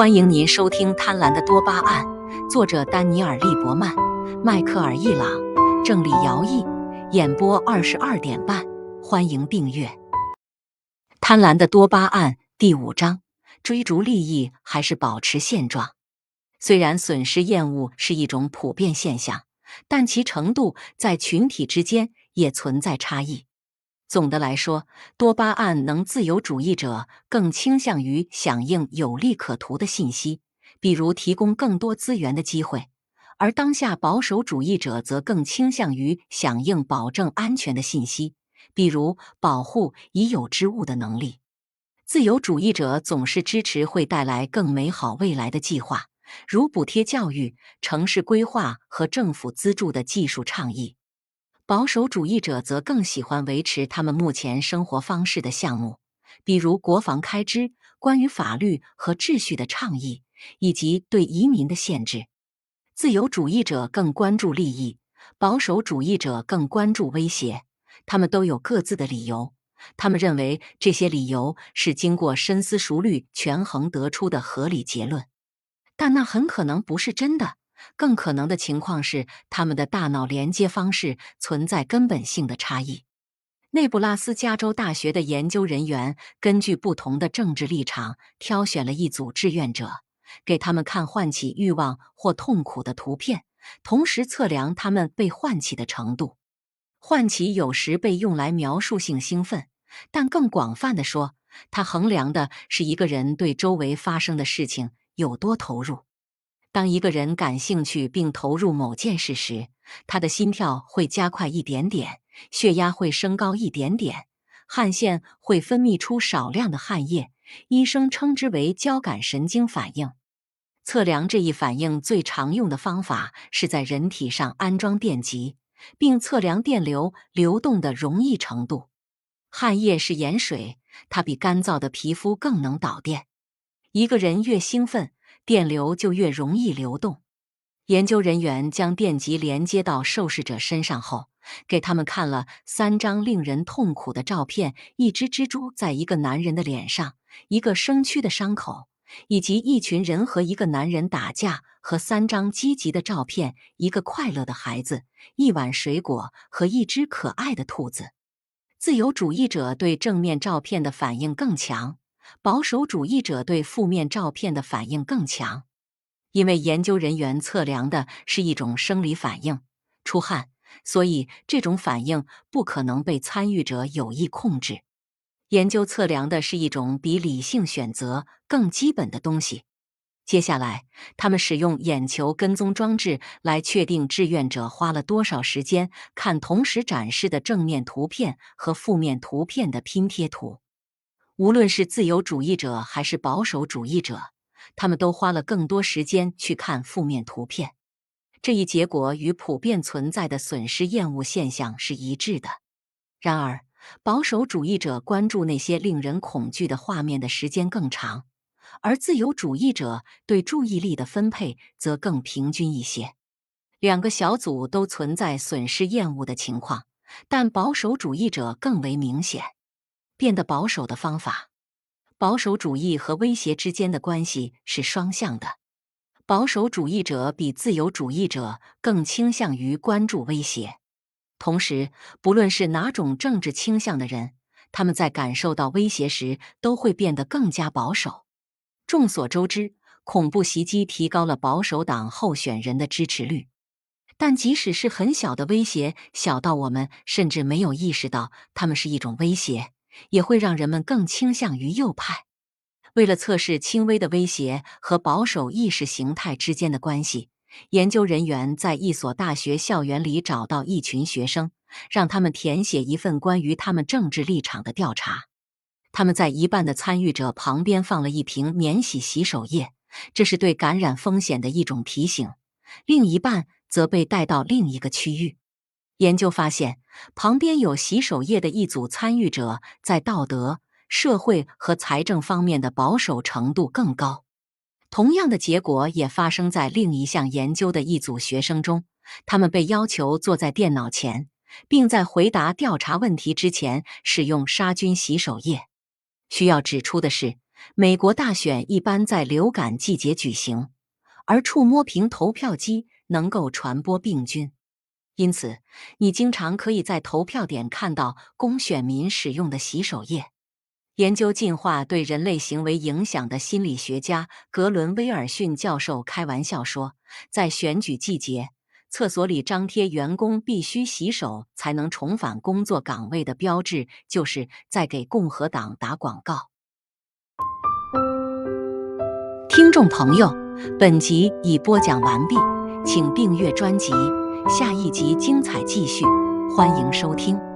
欢迎您收听《贪婪的多巴胺》，作者丹尼尔·利伯曼、迈克尔·易朗，郑理尧译，演播二十二点半。欢迎订阅《贪婪的多巴胺》第五章：追逐利益还是保持现状？虽然损失厌恶是一种普遍现象，但其程度在群体之间也存在差异。总的来说，多巴胺能自由主义者更倾向于响应有利可图的信息，比如提供更多资源的机会；而当下保守主义者则更倾向于响应保证安全的信息，比如保护已有之物的能力。自由主义者总是支持会带来更美好未来的计划，如补贴教育、城市规划和政府资助的技术倡议。保守主义者则更喜欢维持他们目前生活方式的项目，比如国防开支、关于法律和秩序的倡议，以及对移民的限制。自由主义者更关注利益，保守主义者更关注威胁。他们都有各自的理由，他们认为这些理由是经过深思熟虑、权衡得出的合理结论，但那很可能不是真的。更可能的情况是，他们的大脑连接方式存在根本性的差异。内布拉斯加州大学的研究人员根据不同的政治立场，挑选了一组志愿者，给他们看唤起欲望或痛苦的图片，同时测量他们被唤起的程度。唤起有时被用来描述性兴奋，但更广泛的说，它衡量的是一个人对周围发生的事情有多投入。当一个人感兴趣并投入某件事时，他的心跳会加快一点点，血压会升高一点点，汗腺会分泌出少量的汗液。医生称之为交感神经反应。测量这一反应最常用的方法是在人体上安装电极，并测量电流流动的容易程度。汗液是盐水，它比干燥的皮肤更能导电。一个人越兴奋。电流就越容易流动。研究人员将电极连接到受试者身上后，给他们看了三张令人痛苦的照片：一只蜘蛛在一个男人的脸上，一个生蛆的伤口，以及一群人和一个男人打架；和三张积极的照片：一个快乐的孩子，一碗水果和一只可爱的兔子。自由主义者对正面照片的反应更强。保守主义者对负面照片的反应更强，因为研究人员测量的是一种生理反应——出汗，所以这种反应不可能被参与者有意控制。研究测量的是一种比理性选择更基本的东西。接下来，他们使用眼球跟踪装置来确定志愿者花了多少时间看同时展示的正面图片和负面图片的拼贴图。无论是自由主义者还是保守主义者，他们都花了更多时间去看负面图片。这一结果与普遍存在的损失厌恶现象是一致的。然而，保守主义者关注那些令人恐惧的画面的时间更长，而自由主义者对注意力的分配则更平均一些。两个小组都存在损失厌恶的情况，但保守主义者更为明显。变得保守的方法，保守主义和威胁之间的关系是双向的。保守主义者比自由主义者更倾向于关注威胁。同时，不论是哪种政治倾向的人，他们在感受到威胁时都会变得更加保守。众所周知，恐怖袭击提高了保守党候选人的支持率。但即使是很小的威胁，小到我们甚至没有意识到他们是一种威胁。也会让人们更倾向于右派。为了测试轻微的威胁和保守意识形态之间的关系，研究人员在一所大学校园里找到一群学生，让他们填写一份关于他们政治立场的调查。他们在一半的参与者旁边放了一瓶免洗洗手液，这是对感染风险的一种提醒；另一半则被带到另一个区域。研究发现，旁边有洗手液的一组参与者在道德、社会和财政方面的保守程度更高。同样的结果也发生在另一项研究的一组学生中，他们被要求坐在电脑前，并在回答调查问题之前使用杀菌洗手液。需要指出的是，美国大选一般在流感季节举行，而触摸屏投票机能够传播病菌，因此你经常可以在投票点看到供选民使用的洗手液。研究进化对人类行为影响的心理学家格伦威尔逊教授开玩笑说，在选举季节，厕所里张贴员工必须洗手才能重返工作岗位的标志，就是在给共和党打广告。听众朋友，本集已播讲完毕，请订阅专辑，下一集精彩继续，欢迎收听。